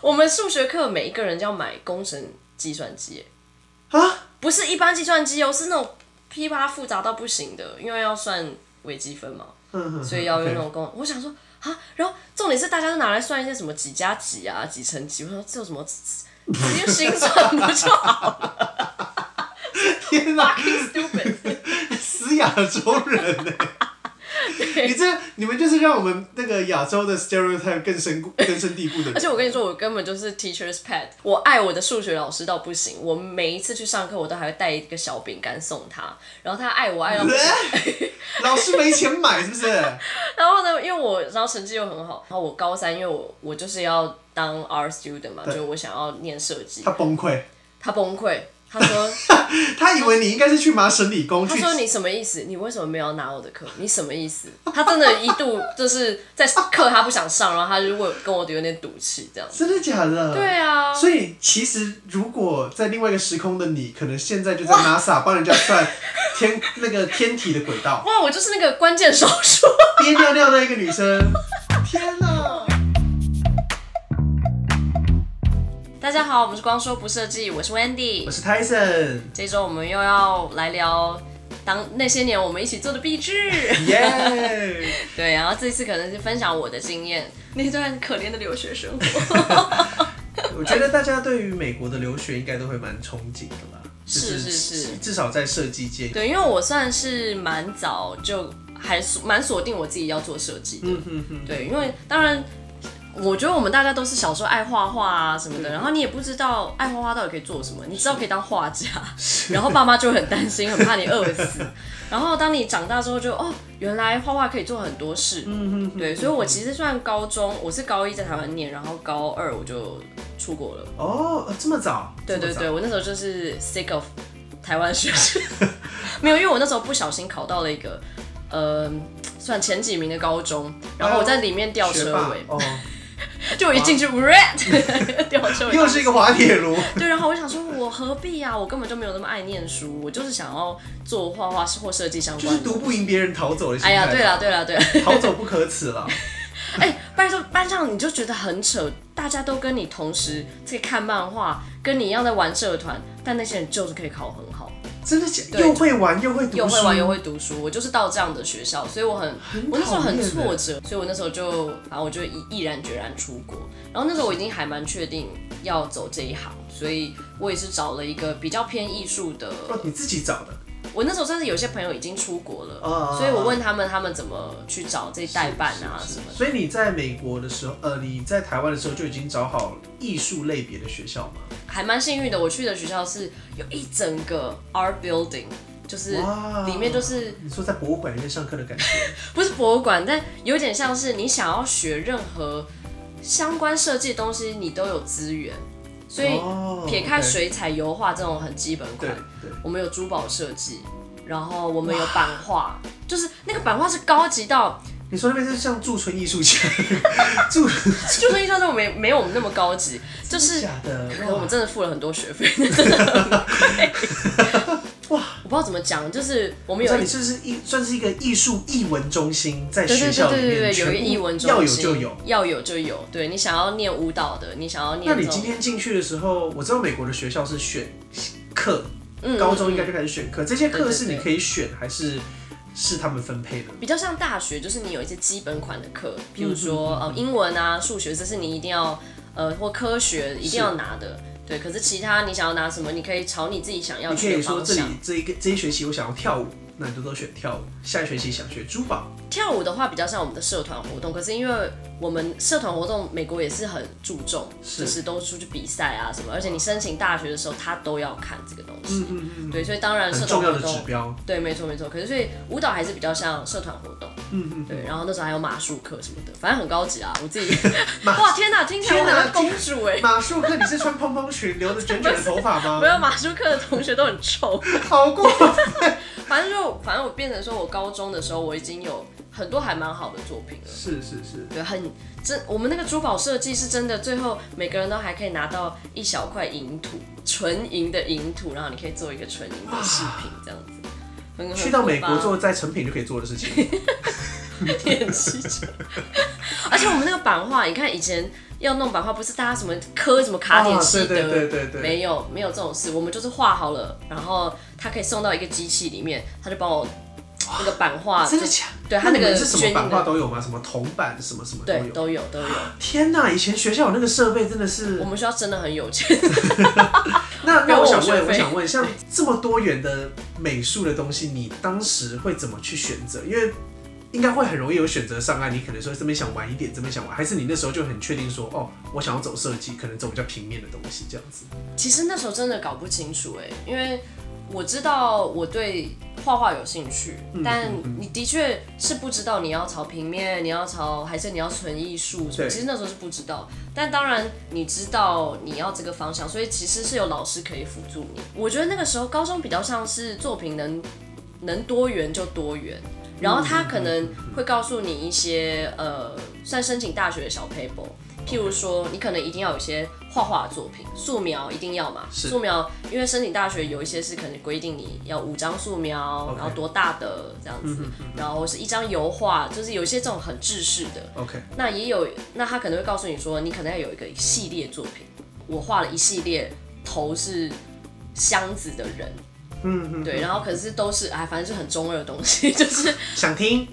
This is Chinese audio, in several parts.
我们数学课每一个人就要买工程计算机，啊，不是一般计算机哦，是那种噼啪复杂到不行的，因为要算微积分嘛，所以要用那种工。我想说啊，然后重点是大家都拿来算一些什么几加几啊，几乘几，我说这有什么直接心算不就好了？天哪，stupid，死亚洲人呢？你这你们就是让我们那个亚洲的 stereotype 更深根深蒂固的。而且我跟你说，我根本就是 teacher's pet。我爱我的数学老师到不行，我每一次去上课，我都还会带一个小饼干送他。然后他爱我爱到不行。老师没钱买是不是？然后呢，因为我然后成绩又很好，然后我高三，因为我我就是要当 art student 嘛，就我想要念设计。他崩溃。他崩溃。他说，他以为你应该是去麻省理工。他说你什么意思？你为什么没有拿我的课？你什么意思？他真的一度就是在课他不想上，然后他就会跟我有点赌气这样。真的假的？对啊。所以其实如果在另外一个时空的你，可能现在就在 NASA 帮人家算天那个天体的轨道。哇，我就是那个关键少数。憋尿尿的一个女生。天哪！大家好，我们是光说不设计，我是 Wendy，我是 Tyson。这周我们又要来聊当那些年我们一起做的壁纸，耶！对，然后这次可能是分享我的经验，那段可怜的留学生活。我觉得大家对于美国的留学应该都会蛮憧憬的吧？是是是，至少在设计界。对，因为我算是蛮早就还蛮锁定我自己要做设计的。嗯哼哼。对，因为当然。我觉得我们大家都是小时候爱画画啊什么的，然后你也不知道爱画画到底可以做什么，你知道可以当画家，然后爸妈就很担心，很怕你饿死。然后当你长大之后就哦，原来画画可以做很多事。嗯对，所以我其实算高中，我是高一在台湾念，然后高二我就出国了。哦，这么早？对对对，我那时候就是 sick of 台湾学生，没有，因为我那时候不小心考到了一个呃算前几名的高中，然后我在里面吊车尾。哦就 我一进去，red 掉车，又是一个滑铁卢。对，然后我想说，我何必啊？我根本就没有那么爱念书，我就是想要做画画或设计相关的。就是读不赢别人逃走的。哎呀，对了对了对了，逃走不可耻了。哎、欸，班上班上你就觉得很扯，大家都跟你同时在看漫画，跟你一样在玩社团，但那些人就是可以考很好。真的假？又会玩又会读书，又会玩又会读书。我就是到这样的学校，所以我很，很我那时候很挫折，所以我那时候就，然后我就毅毅然决然出国。然后那时候我已经还蛮确定要走这一行，所以我也是找了一个比较偏艺术的。哦，你自己找的？我那时候算是有些朋友已经出国了，哦、所以我问他们，他们怎么去找这代办啊什么的。所以你在美国的时候，呃，你在台湾的时候就已经找好艺术类别的学校吗？还蛮幸运的，我去的学校是有一整个 art building，就是里面就是你说在博物馆里面上课的感觉，不是博物馆，但有点像是你想要学任何相关设计的东西，你都有资源。所以撇开水彩、油画这种很基本款，我们有珠宝设计，然后我们有版画，就是那个版画是高级到，你说那边是像驻村艺术家，驻驻村艺术家，我们没有我们那么高级，就是假的，可能我们真的付了很多学费，真的很贵。哇，我不知道怎么讲，就是我们有，你这是艺算是一个艺术艺文中心，在学校里面，对对对对，有一个艺文中心，要有就有，要有就有。对，你想要念舞蹈的，你想要念，那你今天进去的时候，我知道美国的学校是选课，嗯，高中应该就开始选课，这些课是你可以选还是是他们分配的？比较像大学，就是你有一些基本款的课，比如说呃英文啊、数学，这是你一定要呃或科学一定要拿的。对，可是其他你想要拿什么，你可以朝你自己想要去的方向。你可以说这里这一个这一学期我想要跳舞，那你就都选跳舞。下一学期想学珠宝。跳舞的话比较像我们的社团活动，可是因为我们社团活动美国也是很注重，是就是都出去比赛啊什么，而且你申请大学的时候他都要看这个东西。嗯嗯嗯。对，所以当然社团活动很重要的指标。对，没错没错。可是所以舞蹈还是比较像社团活动。嗯嗯。对，然后那时候还有马术课什么的，反正很高级啊。我自己 哇天哪，听起来我很公主哎。马术课你是穿蓬蓬裙，留着卷卷的头发吗？没有，马术课的同学都很臭。好过分。反正就反正我变成说我高中的时候我已经有。很多还蛮好的作品了，是是是，对，很真。我们那个珠宝设计是真的，最后每个人都还可以拿到一小块银土，纯银的银土，然后你可以做一个纯银的饰品，这样子。很去到美国做在成品就可以做的事情，电器 而且我们那个版画，你看以前要弄版画，不是大家什么刻什么卡点西德，对对对对对，没有没有这种事，我们就是画好了，然后他可以送到一个机器里面，他就帮我那个版画，真的假？对他那个是什么版画都有吗？什么铜版什么什么都有，都有都有。天哪，以前学校有那个设备真的是，我们学校真的很有钱。那那我想问，我想问，像这么多元的美术的东西，你当时会怎么去选择？因为应该会很容易有选择障碍，你可能说这边想晚一点，这边想玩，还是你那时候就很确定说，哦，我想要走设计，可能走比较平面的东西这样子。其实那时候真的搞不清楚哎，因为我知道我对画画有兴趣，但你的确是不知道你要朝平面，你要朝还是你要纯艺术，其实那时候是不知道。但当然你知道你要这个方向，所以其实是有老师可以辅助你。我觉得那个时候高中比较像是作品能能多元就多元。然后他可能会告诉你一些呃，算申请大学的小 paper，譬如说你可能一定要有一些画画作品，素描一定要嘛，素描，因为申请大学有一些是可能规定你要五张素描，然后多大的这样子，然后是一张油画，就是有一些这种很制式的。OK，那也有，那他可能会告诉你说，你可能要有一个系列作品，我画了一系列头是箱子的人。嗯嗯，对，然后可是都是哎，反正是很中二的东西，就是想听，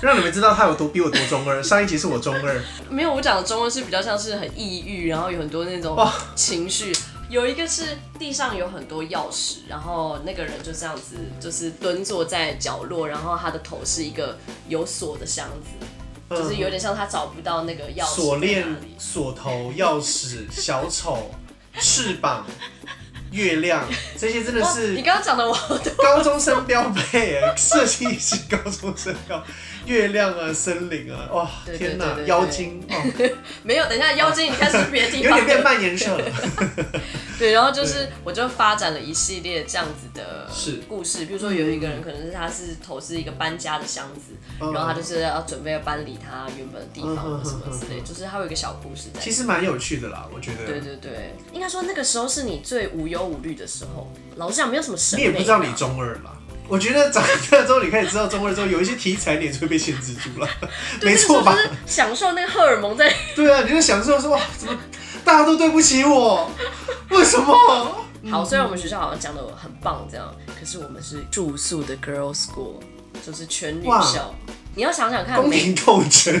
让你们知道他有多比我多中二。上一集是我中二，没有，我讲的中二是比较像是很抑郁，然后有很多那种情绪。有一个是地上有很多钥匙，然后那个人就这样子，就是蹲坐在角落，然后他的头是一个有锁的箱子，就是有点像他找不到那个钥匙。锁链、锁头、钥匙、小丑、翅膀。月亮，这些真的是你刚刚讲的，我高中生标配哎，设计是高中生标。月亮啊，森林啊，哇，天哪，妖精哦，没有，等一下，妖精你看是别的地方，有点变蔓延色了。对，然后就是我就发展了一系列这样子的故事，比如说有一个人可能是他是投资一个搬家的箱子，然后他就是要准备要搬离他原本的地方什么之类，就是他有一个小故事在。其实蛮有趣的啦，我觉得。对对对，应该说那个时候是你最无忧无虑的时候。老实讲，没有什么事。你也不知道你中二啦。我觉得长大之后，你开始知道中二之后，有一些题材你也是会被限制住了，没错吧？享受那个荷尔蒙在。对啊，你就享受说哇，怎么大家都对不起我？为什么？好，虽然我们学校好像讲的很棒这样，可是我们是住宿的 girls school，就是全女校。你要想想看，公平竞争。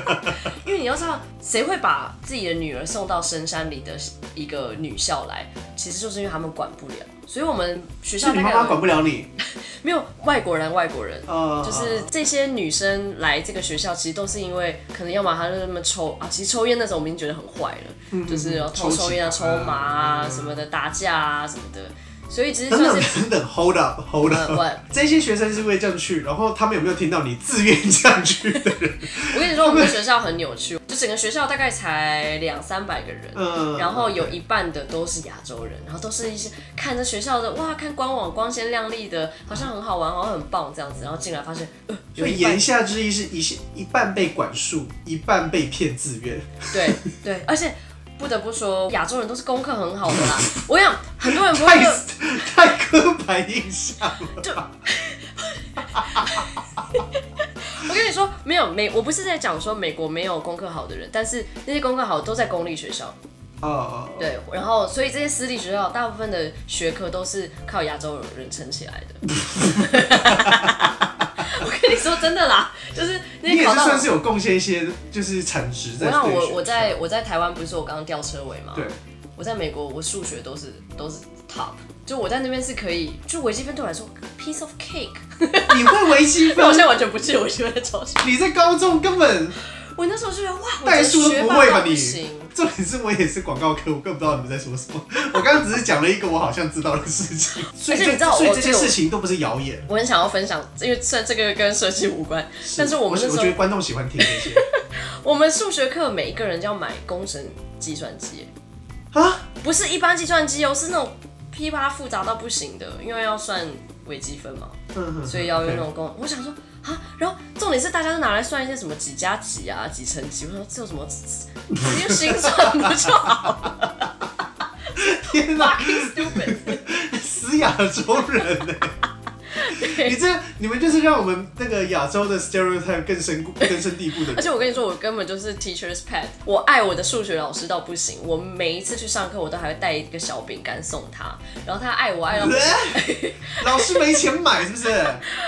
因为你要知道，谁会把自己的女儿送到深山里的一个女校来？其实就是因为他们管不了。所以我们学校你妈妈管不了你，没有外国人，外国人，uh, 就是这些女生来这个学校，其实都是因为可能要么她就那么抽啊，其实抽烟那时候我们已经觉得很坏了，嗯、就是要偷抽烟啊、抽麻啊什么的，打架啊什么的。所以其实等等等等，hold up，hold up，这些学生是会这样去，然后他们有没有听到你自愿这样去的人？我跟你说，我们学校很扭曲，就整个学校大概才两三百个人，嗯，然后有一半的都是亚洲人，然后都是一些看着学校的哇，看官网光鲜亮丽的，好像很好玩，好像很棒这样子，然后进来发现，呃，所以言下之意是一些一半被管束，一半被骗自愿，对对，而且。不得不说，亚洲人都是功课很好的啦。我想很多人不会太太刻板印象了。就，我跟你说，没有美，我不是在讲说美国没有功课好的人，但是那些功课好都在公立学校。哦。对，然后所以这些私立学校大部分的学科都是靠亚洲人撑起来的。你说真的啦，就是你也是算是有贡献一些，就是产值在。我我我在我在台湾不是说我刚刚吊车尾吗？对，我在美国我数学都是都是 top，就我在那边是可以，就微积分对我来说 piece of cake。你会微积分？我现在完全不记得微积分在找什么。你在高中根本。我那时候就觉得哇，代数都不会吧你？行。重点是我也是广告科，我更不知道你们在说什么。我刚刚只是讲了一个我好像知道的事情，所以你知道，所以这些事情都不是谣言。我很想要分享，因为这这个跟设计无关，但是我们那时候我觉得观众喜欢听这些。我们数学课每一个人就要买工程计算机啊，不是一般计算机哦，是那种噼啪复杂到不行的，因为要算微积分嘛，所以要用那种工。我想说。啊，然后重点是大家都拿来算一些什么几加几啊，几乘几，我说这有什么，直接心算不就好了？天哪，死亚洲人呢？你这你们就是让我们那个亚洲的 stereotype 更深固、根深蒂固的。而且我跟你说，我根本就是 teacher's pet，我爱我的数学老师到不行。我每一次去上课，我都还会带一个小饼干送他，然后他爱我爱到不行。老师没钱买是不是？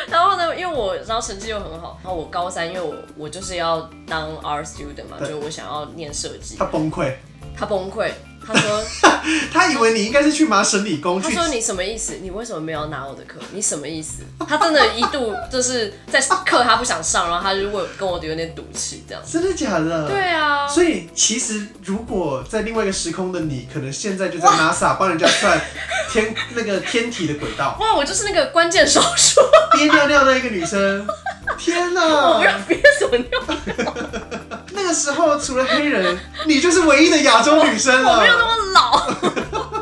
然后呢，因为我然后成绩又很好，然后我高三因为我我就是要当 art student 嘛，就我想要念设计。他崩溃，他崩溃。他说，他以为你应该是去麻省理工。他说你什么意思？你为什么没有拿我的课？你什么意思？他真的一度就是在课他不想上，然后他就会跟我有点赌气这样。真的假的？对啊。所以其实如果在另外一个时空的你，可能现在就在 NASA 帮人家算天那个天体的轨道。哇，我就是那个关键少数。憋尿尿那一个女生。天哪！我不要憋什么尿。那个时候除了黑人，你就是唯一的亚洲女生了。我没有那么老。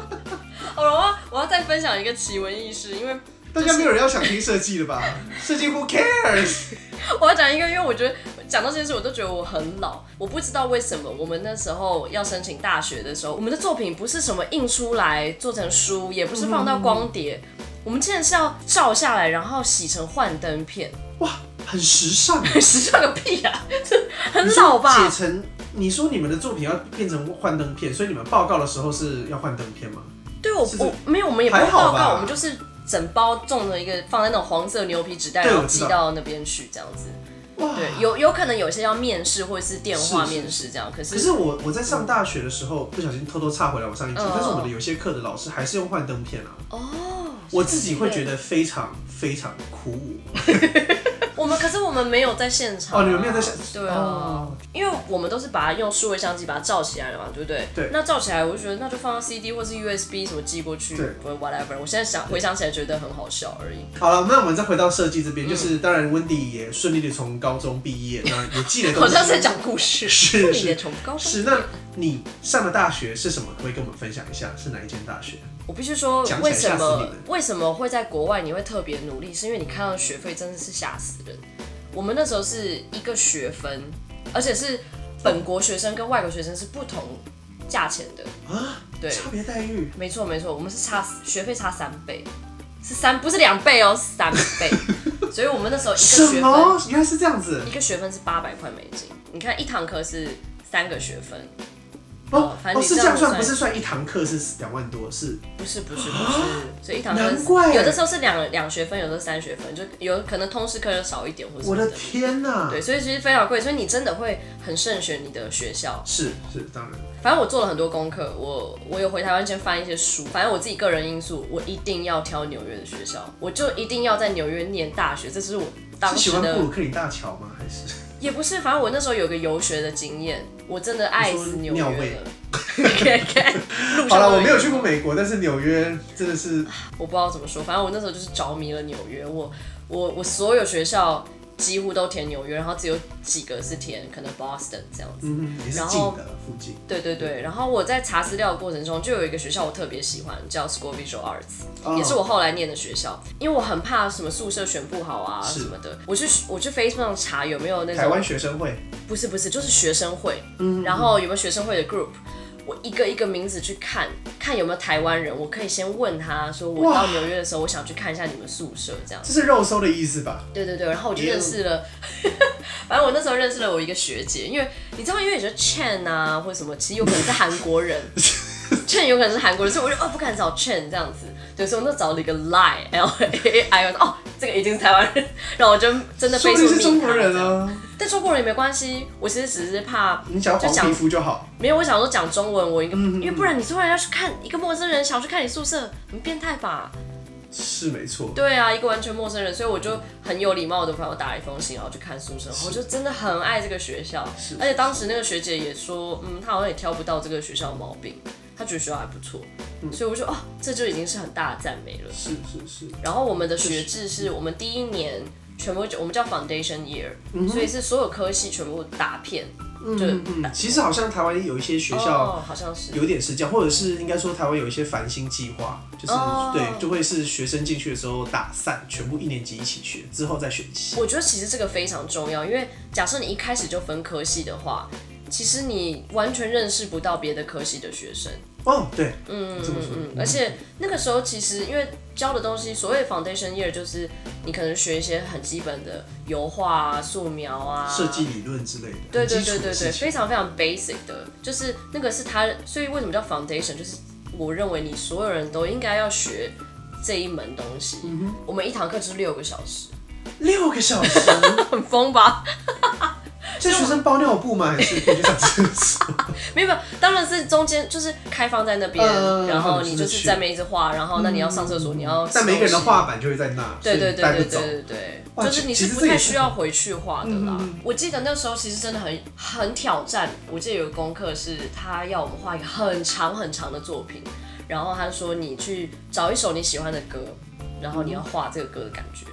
好了，我我要再分享一个奇闻异事，因为、就是、大家没有人要想听设计的吧？设计 Who cares？我要讲一个，因为我觉得讲到这件事，我都觉得我很老。我不知道为什么我们那时候要申请大学的时候，我们的作品不是什么印出来做成书，也不是放到光碟，嗯、我们竟然是要照下来，然后洗成幻灯片。哇！很时尚，很 时尚个屁呀、啊，这很老吧？写成你说你们的作品要变成幻灯片，所以你们报告的时候是要幻灯片吗？对，我我没有，我们也不报告，我们就是整包种了一个放在那种黄色牛皮纸袋，然后寄到那边去这样子。哇，对，有有可能有些要面试或者是电话面试这样，可是可是我我在上大学的时候不小心偷偷插回来我上一集，但是我们的有些课的老师还是用幻灯片啊。哦，我自己会觉得非常非常酷。我 们可是我们没有在现场、啊、哦，你们没有在现场，对啊，哦、因为我们都是把它用数位相机把它照起来了嘛，对不对？对。那照起来，我就觉得那就放到 CD 或是 USB 什么寄过去，对，whatever。我现在想回想起来觉得很好笑而已。好了，那我们再回到设计这边，嗯、就是当然温迪也顺利的从高中毕业，那也记得 好像在讲故事，是 是从高中是那你上的大学是什么？可以跟我们分享一下是哪一间大学？我必须说，为什么为什么会在国外你会特别努力？是因为你看到学费真的是吓死人。我们那时候是一个学分，而且是本国学生跟外国学生是不同价钱的啊，对，差别待遇。没错没错，我们是差学费差三倍，是三不是两倍哦，是三倍。所以我们那时候一个学分，什么？原来是这样子，一个学分是八百块美金。你看一堂课是三个学分。哦，哦，是这样算，不是算一堂课是两万多，是？不是不是不是，所以一堂课有的时候是两两学分，有的时候三学分，就有可能通识课要少一点或者。我的天哪！对，所以其实非常贵，所以你真的会很慎选你的学校。是是，当然。反正我做了很多功课，我我有回台湾先翻一些书，反正我自己个人因素，我一定要挑纽约的学校，我就一定要在纽约念大学，这是我当时的。是喜欢布鲁克林大桥吗？还是？也不是，反正我那时候有个游学的经验，我真的爱死纽约了。好了，我没有去过美国，但是纽约真的是，我不知道怎么说，反正我那时候就是着迷了纽约，我我我所有学校。几乎都填纽约，然后只有几个是填可能 Boston 这样子。嗯，也是近的附近。对对对，然后我在查资料的过程中，就有一个学校我特别喜欢，叫 School Visual Arts，、哦、也是我后来念的学校。因为我很怕什么宿舍选不好啊什么的，我去我去 Facebook 上查有没有那种台湾学生会。不是不是，就是学生会。嗯，然后有没有学生会的 group？我一个一个名字去看，看有没有台湾人，我可以先问他说，我到纽约的时候，我想去看一下你们宿舍，这样。这是肉搜的意思吧？对对对，然后我就认识了，反正我那时候认识了我一个学姐，因为你知道，因为你觉得 Chen 啊或者什么，其实有可能是韩国人，Chen 有可能是韩国人，所以我就哦不敢找 Chen 这样子，对，所以我就找了一个 Lie L A I N 哦。这个已经是台湾人，然后我就真的非说是中国人啊。但中国人也没关系，我其实只是怕你讲黄皮肤就好。没有，我想说讲中文，我应该因为不然你突然要去看一个陌生人，想要去看你宿舍，很变态吧？是没错。对啊，一个完全陌生人，所以我就很有礼貌的朋友打了一封信，然后去看宿舍，我就真的很爱这个学校。而且当时那个学姐也说，嗯，她好像也挑不到这个学校的毛病。他觉得学校还不错，嗯、所以我说哦，这就已经是很大的赞美了。是是是。然后我们的学制是我们第一年全部我们叫 Foundation Year，、嗯、所以是所有科系全部打片。嗯，就嗯，其实好像台湾有一些学校，好像是有点是这样，或者是应该说台湾有一些繁星计划，就是、哦、对，就会是学生进去的时候打散，全部一年级一起学，之后再选系。我觉得其实这个非常重要，因为假设你一开始就分科系的话。其实你完全认识不到别的科系的学生。哦，对，嗯嗯嗯，而且那个时候其实因为教的东西，所谓 foundation year 就是你可能学一些很基本的油画啊、素描啊、设计理论之类的，对对对对对，非常非常 basic 的，就是那个是他，所以为什么叫 foundation？就是我认为你所有人都应该要学这一门东西。嗯，我们一堂课就是六个小时，六个小时，很疯吧？这学生包尿布吗？还是可以去上厕所？没有没有，当然是中间就是开放在那边，呃、然后你就是在那边一直画，然后那你要上厕所，嗯、你要。但每个人的画板就会在那，对对对对对对对，就是你是不太需要回去画的啦。我记得那时候其实真的很很挑战。我记得有个功课是他要我们画一个很长很长的作品，然后他说你去找一首你喜欢的歌，然后你要画这个歌的感觉。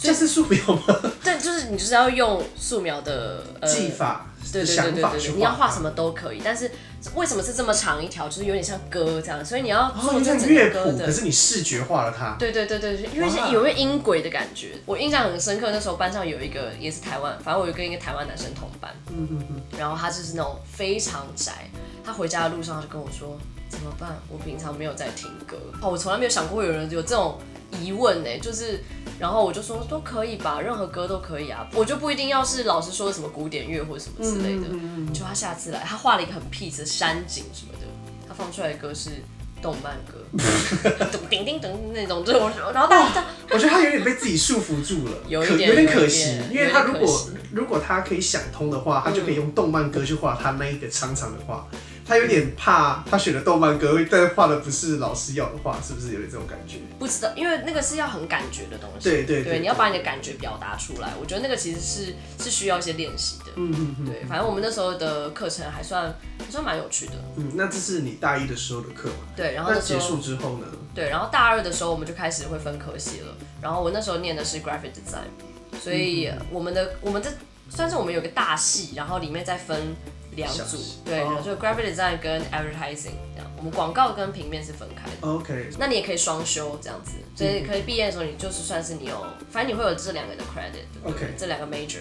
这是素描吗？对，就是你就是要用素描的技法，对对对对对，你要画什么都可以。但是为什么是这么长一条？就是有点像歌这样，所以你要做这整个歌的。可是你视觉化了它。对对对对，因为是有个音轨的感觉。我印象很深刻，那时候班上有一个也是台湾，反正我有跟一个台湾男生同班，嗯嗯嗯，然后他就是那种非常宅，他回家的路上他就跟我说怎么办？我平常没有在听歌，哦，我从来没有想过有人有这种。疑问呢，就是，然后我就说都可以吧，任何歌都可以啊，我就不一定要是老师说的什么古典乐或者什么之类的。嗯、就他下次来，他画了一个很 peace 的山景什么的，他放出来的歌是动漫歌，叮叮叮那种，就我然后大家，我觉得他有点被自己束缚住了，有一点有点可惜，因为他如果如果他可以想通的话，他就可以用动漫歌去画他那一个长长的画。他有点怕，他选的动漫歌，但画的不是老师要的画，是不是有点这种感觉？不知道，因为那个是要很感觉的东西。对对对，对，你要把你的感觉表达出来。我觉得那个其实是是需要一些练习的。嗯嗯嗯。对，反正我们那时候的课程还算还算蛮有趣的。嗯，那这是你大一的时候的课嘛？对，然后那结束之后呢？对，然后大二的时候我们就开始会分科系了。然后我那时候念的是 graphic design，所以我们的我们这算是我们有个大系，然后里面再分。两组，对，就 graphic design 跟 advertising 这样，我们广告跟平面是分开的。OK，那你也可以双修这样子，所以可以毕业的时候你就是算是你有，反正你会有这两个的 credit，OK，对对这两个 major。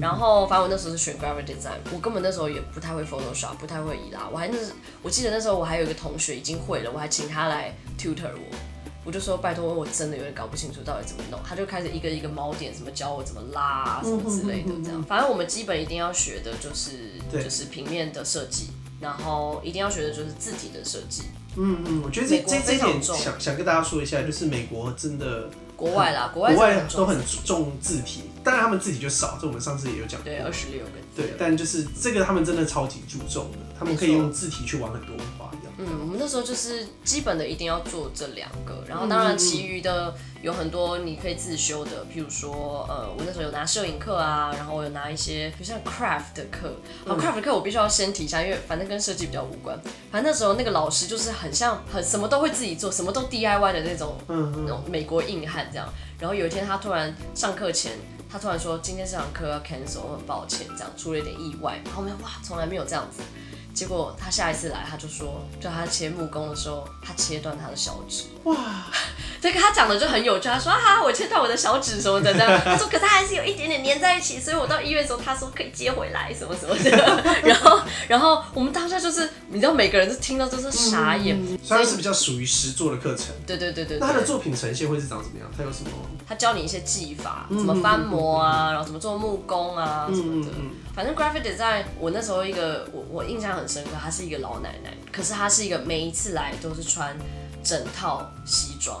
然后反正我那时候是选 graphic design，我根本那时候也不太会 Photoshop，不太会移拉，我还那是我记得那时候我还有一个同学已经会了，我还请他来 tutor 我。我就说拜托，我真的有点搞不清楚到底怎么弄。他就开始一个一个锚点，什么教我怎么拉啊，什么之类的，这样。反正我们基本一定要学的就是就是平面的设计，然后一定要学的就是字体的设计。嗯嗯，我觉得这这这点想想跟大家说一下，就是美国真的国外啦，国外国外都很重字体，当然他们字体就少，这我们上次也有讲过，对，二十六个。对，但就是这个他们真的超级注重的，他们可以用字体去玩很多花样。嗯，我们那时候就是基本的一定要做这两个，然后当然其余的有很多你可以自修的，譬如说呃，我那时候有拿摄影课啊，然后我有拿一些比如像 craft 的课，好 craft 的课我必须要先提一下，因为反正跟设计比较无关。反正那时候那个老师就是很像很什么都会自己做，什么都 DIY 的那种，嗯，那种美国硬汉这样。然后有一天他突然上课前，他突然说今天这堂课要 cancel，我很抱歉，这样出了一点意外。然后我们哇，从来没有这样子。结果他下一次来，他就说，就他切木工的时候，他切断他的小指。哇，这个他讲的就很有趣。他说啊，我切断我的小指什么的这样。他说，可是他还是有一点点粘在一起，所以我到医院的时候，他说可以接回来什么什么的。然后，然后我们当下就是，你知道，每个人都听到都是傻眼。嗯、所以是比较属于实作的课程。对对对对，对。那他的作品呈现会是长什么样？他有什么？他教你一些技法，怎么翻模啊，然后怎么做木工啊什么的。反正 graphic design，我那时候一个我我印象很深刻，她是一个老奶奶，可是她是一个每一次来都是穿整套西装，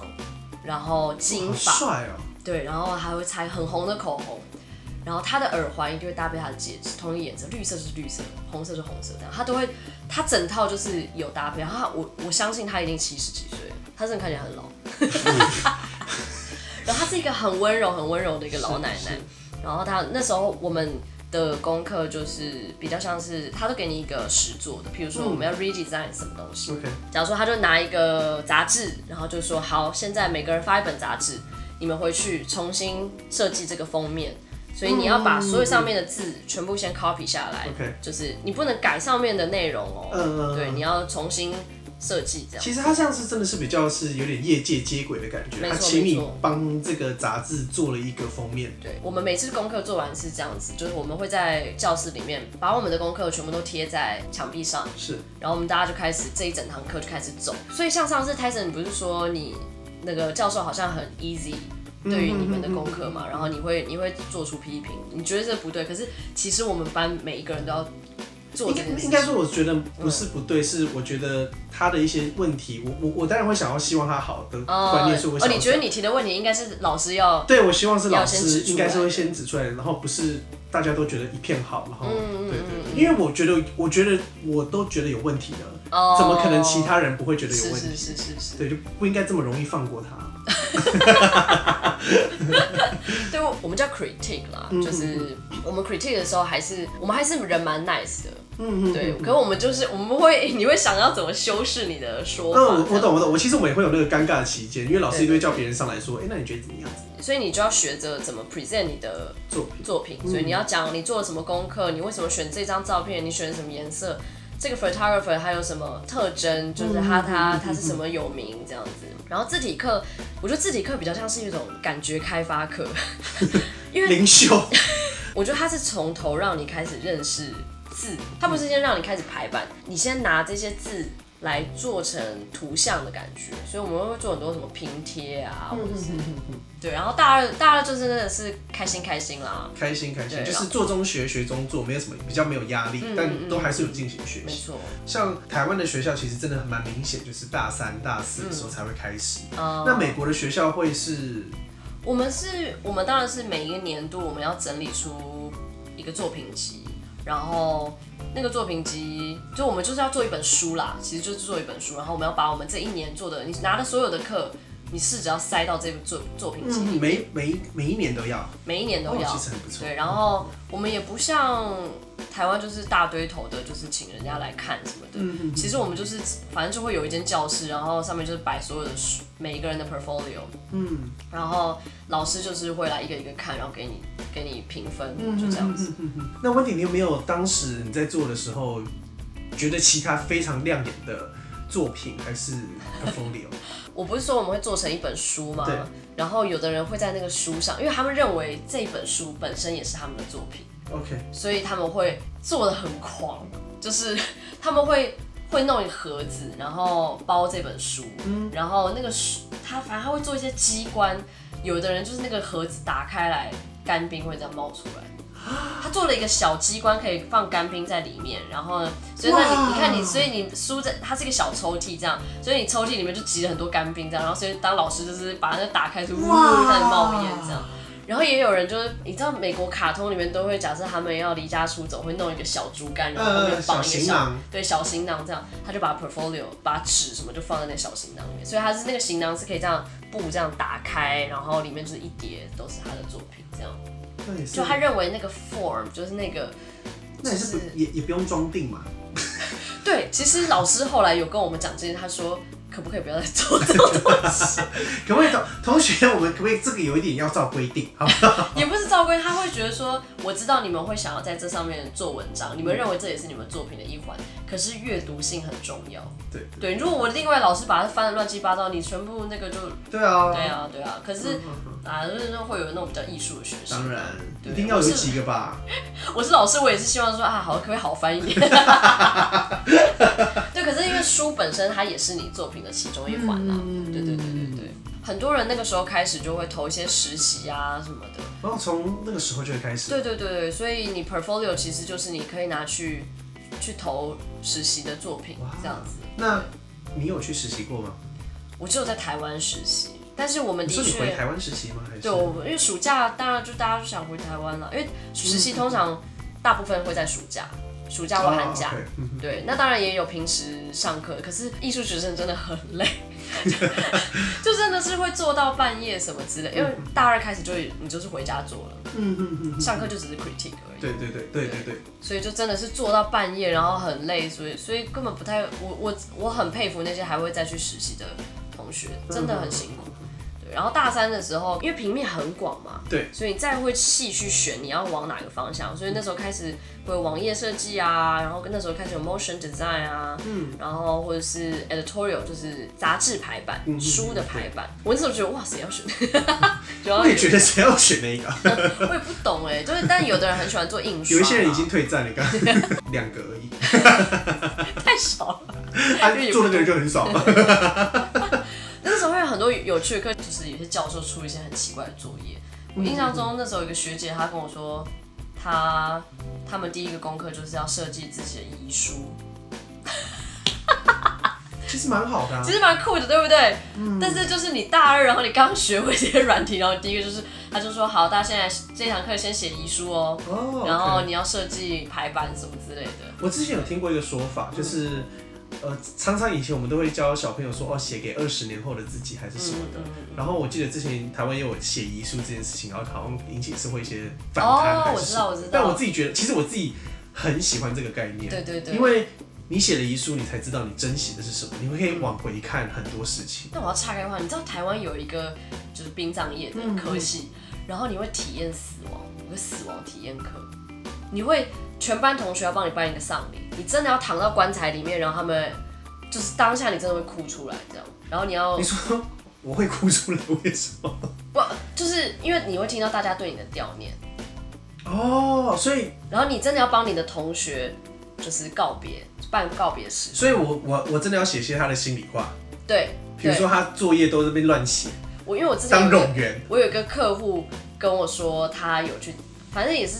然后金发，帅哦，对，然后还会擦很红的口红，然后她的耳环一定会搭配她的戒指，同一个颜色，绿色是绿色，红色是红色，这样她都会，她整套就是有搭配，然后我我相信她已经七十几岁了，她真的看起来很老，然后她是一个很温柔很温柔的一个老奶奶，然后她那时候我们。的功课就是比较像是他都给你一个实做的，譬如说我们要 redesign 什么东西。OK。假如说他就拿一个杂志，然后就说好，现在每个人发一本杂志，你们回去重新设计这个封面，所以你要把所有上面的字全部先 copy 下来。OK。就是你不能改上面的内容哦。对，你要重新设计这样。其实他像是真的是比较是有点业界接轨的感觉，他请你帮这个杂志做了一个封面。对，我们每次功课做完是这样子，就是我们会在教室里面把我们的功课全部都贴在墙壁上，是，然后我们大家就开始这一整堂课就开始走。所以像上次 Tyson，你不是说你那个教授好像很 easy 对于你们的功课嘛？然后你会你会做出批评，你觉得这不对，可是其实我们班每一个人都要。应该应该说，我觉得不是不对，嗯、是我觉得他的一些问题，我我我当然会想要希望他好的观念，所以我想哦，你觉得你提的问题应该是老师要对，我希望是老师应该是会先指出来，然后不是大家都觉得一片好，然后对对，对，因为我觉得我觉得我都觉得有问题的，哦、怎么可能其他人不会觉得有问题？是是是是是，对，就不应该这么容易放过他。对，我们叫 critique 啦，就是我们 critique 的时候，还是我们还是人蛮 nice 的。嗯嗯，对，可是我们就是我们会，你会想要怎么修饰你的说法？嗯，我懂我懂，我其实我们也会有那个尴尬的期间，因为老师一定会叫别人上来说，哎、欸，那你觉得怎么样？所以你就要学着怎么 present 你的作品作品，所以你要讲你做了什么功课，你为什么选这张照片，你选什么颜色，这个 photographer 他有什么特征，就是他他他是什么有名这样子。然后字体课，我觉得字体课比较像是一种感觉开发课，因为灵修，我觉得他是从头让你开始认识。字，他不是先让你开始排版，你先拿这些字来做成图像的感觉，所以我们会做很多什么拼贴啊，或者是对，然后大二大二就真的是开心开心啦，开心开心，就是做中学学中做，没有什么比较没有压力，但都还是有进行学习。没错，像台湾的学校其实真的蛮明显，就是大三大四的时候才会开始。那美国的学校会是？我们是，我们当然是每一个年度我们要整理出一个作品集。然后那个作品集，就我们就是要做一本书啦，其实就是做一本书。然后我们要把我们这一年做的，你拿的所有的课，你试着要塞到这个作作品集里每每每一年都要，每一年都要，哦，其实很不错。对，然后我们也不像。台湾就是大堆头的，就是请人家来看什么的。嗯嗯。其实我们就是，反正就会有一间教室，然后上面就是摆所有的书，每一个人的 portfolio。嗯。然后老师就是会来一个一个看，然后给你给你评分，就这样子。那温迪，你有没有当时你在做的时候，觉得其他非常亮眼的作品还是 portfolio？我不是说我们会做成一本书吗？对。然后有的人会在那个书上，因为他们认为这本书本身也是他们的作品。OK，所以他们会做的很狂，就是 他们会会弄一个盒子，然后包这本书，嗯，然后那个书他反正他会做一些机关，有的人就是那个盒子打开来，干冰会这样冒出来，他做了一个小机关可以放干冰在里面，然后呢，所以那你你看你，所以你书在它是一个小抽屉这样，所以你抽屉里面就挤了很多干冰这样，然后所以当老师就是把那个打开就呜开始冒烟这样。然后也有人就是，你知道美国卡通里面都会假设他们要离家出走，会弄一个小竹竿，然后后面绑一个小，对，小行囊这样，他就把 portfolio 把纸什么就放在那小行囊里面，所以他是那个行囊是可以这样布这样打开，然后里面就是一叠都是他的作品这样。对，就他认为那个 form 就是那个，那也是也也不用装订嘛。对，其实老师后来有跟我们讲这些，他说。可不可以不要再做这种东西？可不可以同同学，我们可不可以这个有一点要照规定？好不好？也不是照规，他会觉得说，我知道你们会想要在这上面做文章，你们认为这也是你们作品的一环。可是阅读性很重要。对对，如果我另外老师把它翻的乱七八糟，你全部那个就对啊，对啊，对啊。可是啊，就是会有那种比较艺术的学生。当然，一定要有几个吧。我是老师，我也是希望说啊，好，可不可以好翻一点？对，可是因为书本身它也是你作品的其中一环啊。对对对对对，很多人那个时候开始就会投一些实习啊什么的。然后从那个时候就会开始。对对对对，所以你 portfolio 其实就是你可以拿去去投实习的作品这样子。那你有去实习过吗？我只有在台湾实习，但是我们的确。是回台湾实习吗？还是？对，我因为暑假当然就大家就想回台湾了，因为实习通常大部分会在暑假。暑假或寒假，oh, okay. 对，那当然也有平时上课，可是艺术学生真的很累，就真的是会做到半夜什么之类，因为大二开始就你就是回家做了，嗯嗯嗯，上课就只是 critique 而已，对对对对。对对，所以就真的是做到半夜，然后很累，所以所以根本不太，我我我很佩服那些还会再去实习的同学，真的很辛苦。然后大三的时候，因为平面很广嘛，对，所以你再会细去选你要往哪个方向，所以那时候开始会有网页设计啊，然后跟那时候开始有 motion design 啊，嗯，然后或者是 editorial 就是杂志排版、嗯、书的排版，我那时候觉得哇，谁要选？我也觉得谁要选那个？我也不懂哎，就是但有的人很喜欢做印刷，有一些人已经退战了，刚 两个而已，太少了，他做那个人就很少了。多有趣的课，就是有些教授出一些很奇怪的作业。我印象中那时候有一个学姐，她跟我说，她他们第一个功课就是要设计自己的遗书。其实蛮好的、啊，其实蛮酷的，对不对？嗯。但是就是你大二，然后你刚学会这些软体，然后第一个就是，他就说好，大家现在这堂课先写遗书哦，哦、然后你要设计排版什么之类的。我之前有听过一个说法，就是。嗯呃，常常以前我们都会教小朋友说，哦，写给二十年后的自己还是什么的。然后我记得之前台湾也有写遗书这件事情，然后好像引起社会一些反弹还是。哦，我知道，我知道。但我自己觉得，其实我自己很喜欢这个概念。对对对。因为你写了遗书，你才知道你珍惜的是什么，你会可以往回看很多事情。那我要岔开话，你知道台湾有一个就是殡葬业的科系，然后你会体验死亡，有个死亡体验课，你会全班同学要帮你办一个丧礼。你真的要躺到棺材里面，然后他们就是当下你真的会哭出来这样，然后你要你说我会哭出来，为什么？不，就是因为你会听到大家对你的悼念哦，所以然后你真的要帮你的同学就是告别办告别式，所以我我我真的要写些他的心里话，对，比如说他作业都在那边乱写，我因为我之前当冗员，我有一个客户跟我说他有去，反正也是。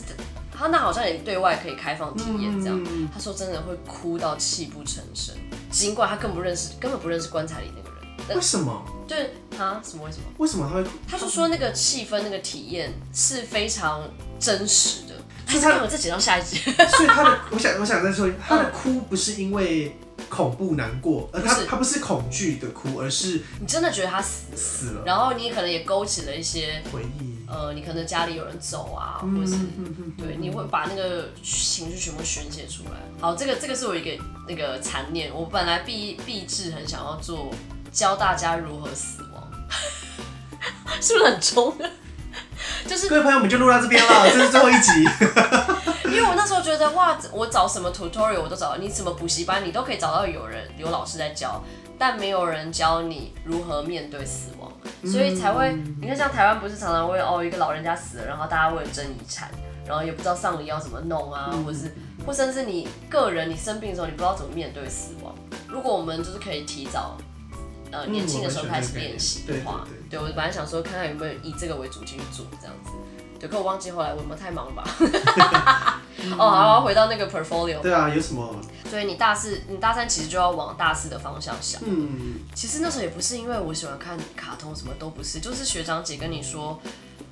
他那好像也对外可以开放体验这样，嗯、他说真的会哭到泣不成声，尽管他更不认识，根本不认识棺材里那个人。为什么？对，他什么为什么？为什么他会？他就说那个气氛、那个体验是非常真实的。他他有这几张下一集，所以他的，我想，我想再说，他的哭不是因为。恐怖难过，而他他不是恐惧的哭，而是你真的觉得他死了死了，然后你可能也勾起了一些回忆，呃，你可能家里有人走啊，或者是对，你会把那个情绪全部宣泄出来。好，这个这个是我一个那个残念，我本来毕毕志很想要做教大家如何死亡，是不是很冲？就是各位朋友，我们就录到这边了，这是最后一集。因为我那时候觉得哇，我找什么 tutorial 我都找到，你什么补习班你都可以找到有人有老师在教，但没有人教你如何面对死亡，所以才会你看像台湾不是常常会哦一个老人家死了，然后大家为了争遗产，然后也不知道丧礼要怎么弄啊，或是或甚至你个人你生病的时候你不知道怎么面对死亡，如果我们就是可以提早呃年轻的时候开始练习的话，对我本来想说看看有没有以这个为主继续做这样子。对，可我忘记后来我们太忙了吧？哦，好，要回到那个 portfolio。对啊，有什么？所以你大四，你大三其实就要往大四的方向想。嗯。其实那时候也不是因为我喜欢看卡通，什么都不是，就是学长姐跟你说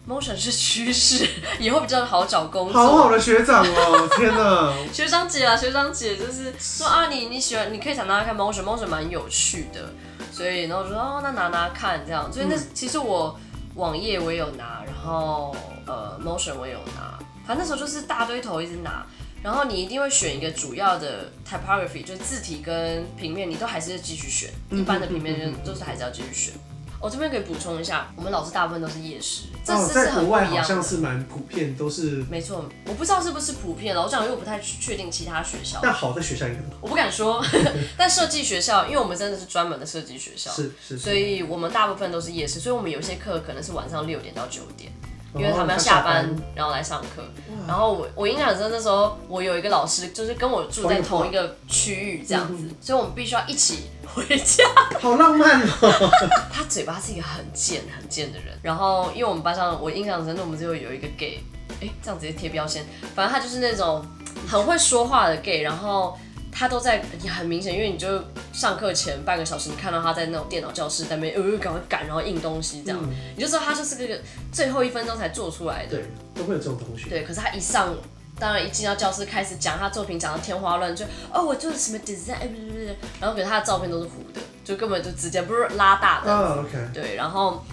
，motion 是趋势，以后比较好找工作。好好的学长哦，天哪！学长姐啊，学长姐就是说啊，你你喜欢，你可以想拿来看 motion，motion 蛮有趣的，所以然后说哦，那拿拿看这样。所以那、嗯、其实我网页我也有拿，然后。呃，Motion 我也有拿，反正那时候就是大堆头一直拿，然后你一定会选一个主要的 typography，就是字体跟平面，你都还是继续选，一般的平面就都是还是要继续选。我、哦、这边可以补充一下，我们老师大部分都是夜师，这是是很不一样的。好像是蛮普遍，都是没错。我不知道是不是普遍，老实讲，因为我不太确定其他学校。但好的学校应该我不敢说，但设计学校，因为我们真的是专门的设计学校，是是，是，所以我们大部分都是夜师，所以我们有些课可能是晚上六点到九点。因为他们要下班，然后来上课。然后我我印象深那时候，我有一个老师，就是跟我住在同一个区域这样子，所以我们必须要一起回家。好浪漫哦！他嘴巴是一个很贱很贱的人。然后因为我们班上，我印象中我们就有一个 gay，哎，这样直接贴标签。反正他就是那种很会说话的 gay，然后。他都在，也很明显，因为你就上课前半个小时，你看到他在那种电脑教室在那边，呃，赶快赶，然后印东西这样，嗯、你就知道他就是个最后一分钟才做出来的。对，都会有这种同学。对，可是他一上，当然一进到教室开始讲他作品，讲到天花乱坠，哦，我做的什么 design，哎，不是不是，然后给他的照片都是糊的，就根本就直接不是拉大的。哦，OK。对，然后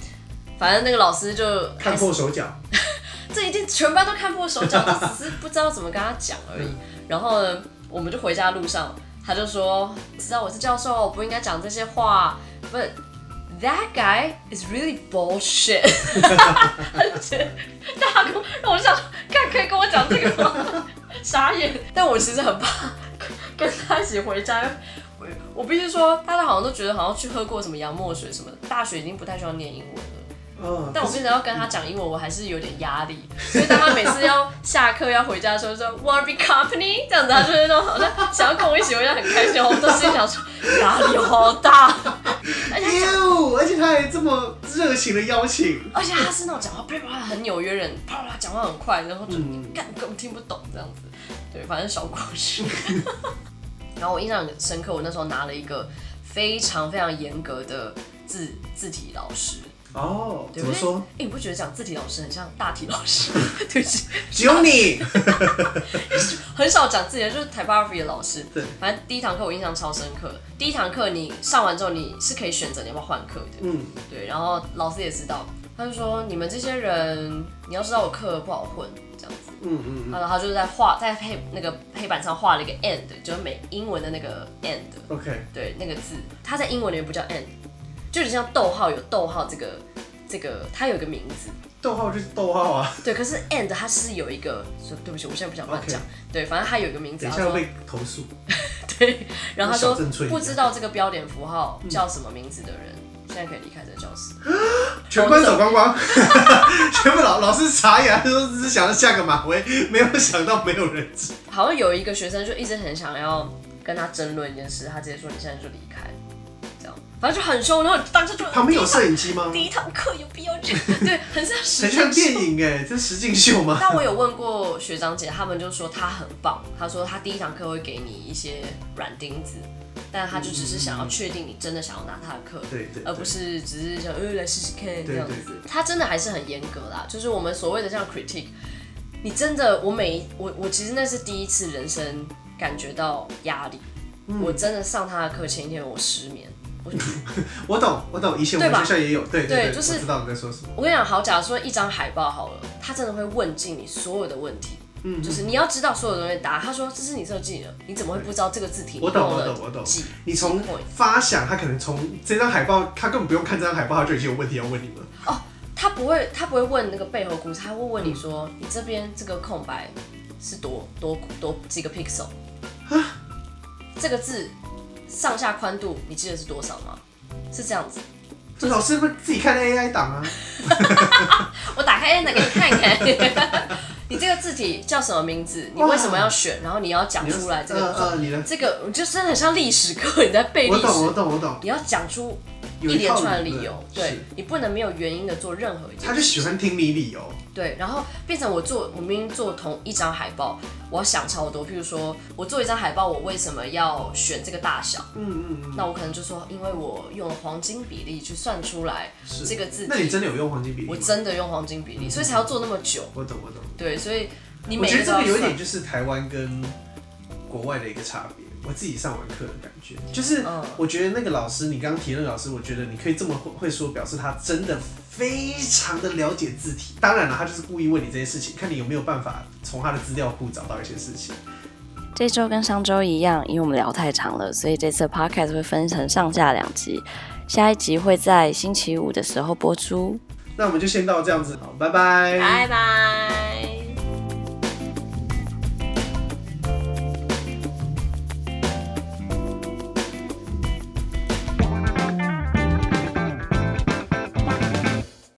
反正那个老师就看破手脚，这一定全班都看破手脚，只是不知道怎么跟他讲而已。嗯、然后呢？我们就回家路上，他就说：“知道我是教授，不应该讲这些话。But that guy is really bullshit。他就觉得大哥让我想看，可以跟我讲这个吗？傻眼。但我其实很怕跟他一起回家。我必须说，大家好像都觉得好像去喝过什么洋墨水什么的，大学已经不太需要念英文。嗯，但我平常要跟他讲英文，我还是有点压力。所以当他每次要下课要回家的时候，说 Wanna be company 这样子，他就是那种好像想要跟我一起回家，很开心。我都心想说压力好大。而且，而且他还这么热情的邀请，而且他是那种讲话啪啪啪很纽约人，啪啪讲话很快，然后就你干根本听不懂这样子。对，反正小故事。然后我印象很深刻，我那时候拿了一个非常非常严格的字字体老师。哦，怎么说？哎、欸，你不觉得讲字体老师很像大体老师？对不起，只有你。很少讲字体，就是 typography 的老师。对，反正第一堂课我印象超深刻。第一堂课你上完之后，你是可以选择你要不要换课的。嗯，对。然后老师也知道，他就说你们这些人，你要知道我课不好混，这样子。嗯嗯，嗯。然后他就是在画，在黑那个黑板上画了一个 end，就是美英文的那个 end。OK。对，那个字，它在英文里面不叫 end。就是像逗号，有逗号这个这个，它有一个名字。逗号就是逗号啊。对，可是 and 它是有一个，说对不起，我现在不想乱讲。对，反正它有一个名字。等一下被投诉。对，然后他说不知道这个标点符号叫什么名字的人，嗯、现在可以离开这个教室。全班走光光，全部老老师查眼，他说只是想要下个马威，没有想到没有人知。好像有一个学生就一直很想要跟他争论一件事，他直接说你现在就离开。反正就很凶，然后当时就旁边有摄影机吗？第一堂课有必要这样？对，很像实很像电影哎，这实境秀吗？但我有问过学长姐，他们就说他很棒。他说他第一堂课会给你一些软钉子，但他就只是想要确定你真的想要拿他的课，对对，而不是只是想呃来试试看这样子。他真的还是很严格啦，就是我们所谓的像 critique，你真的我每一我我其实那是第一次人生感觉到压力，嗯，我真的上他的课前一天我失眠。我懂，我懂，以前我们学校也有，对对，对，就是我知道你在说什么。我跟你讲，好，假如说一张海报好了，他真的会问尽你所有的问题，嗯，就是你要知道所有的东西答案。他说这是你设计的，你怎么会不知道这个字体？我懂，我懂，我懂。你从发想，他可能从这张海报，他根本不用看这张海报，他就已经有问题要问你了。哦，他不会，他不会问那个背后故事，他会问你说，嗯、你这边这个空白是多多多几个 pixel？这个字。上下宽度，你记得是多少吗？是这样子。这老师不是自己看 AI 档啊？我打开 AI 档给你看看。你这个字体叫什么名字？你为什么要选？然后你要讲出来这个。呃呃、你的这个就真的很像历史课，你在背历史。我懂，我懂，我懂。你要讲出一连串的理由，对，你不能没有原因的做任何一件事。他就喜欢听你理由。对，然后变成我做，我明明做同一张海报，我要想超多。譬如说，我做一张海报，我为什么要选这个大小？嗯嗯嗯。那我可能就说，因为我用了黄金比例去算出来这个字。那你真的有用黄金比例？我真的用黄金比例，所以才要做那么久。我懂，我懂。对，所以你每我觉得这个有一点就是台湾跟国外的一个差别。我自己上完课的感觉，就是我觉得那个老师，你刚刚提的那个老师，我觉得你可以这么会说，表示他真的非常的了解字体。当然了，他就是故意问你这些事情，看你有没有办法从他的资料库找到一些事情。这周跟上周一样，因为我们聊太长了，所以这次 podcast 会分成上下两集，下一集会在星期五的时候播出。那我们就先到这样子，好，拜拜，拜拜。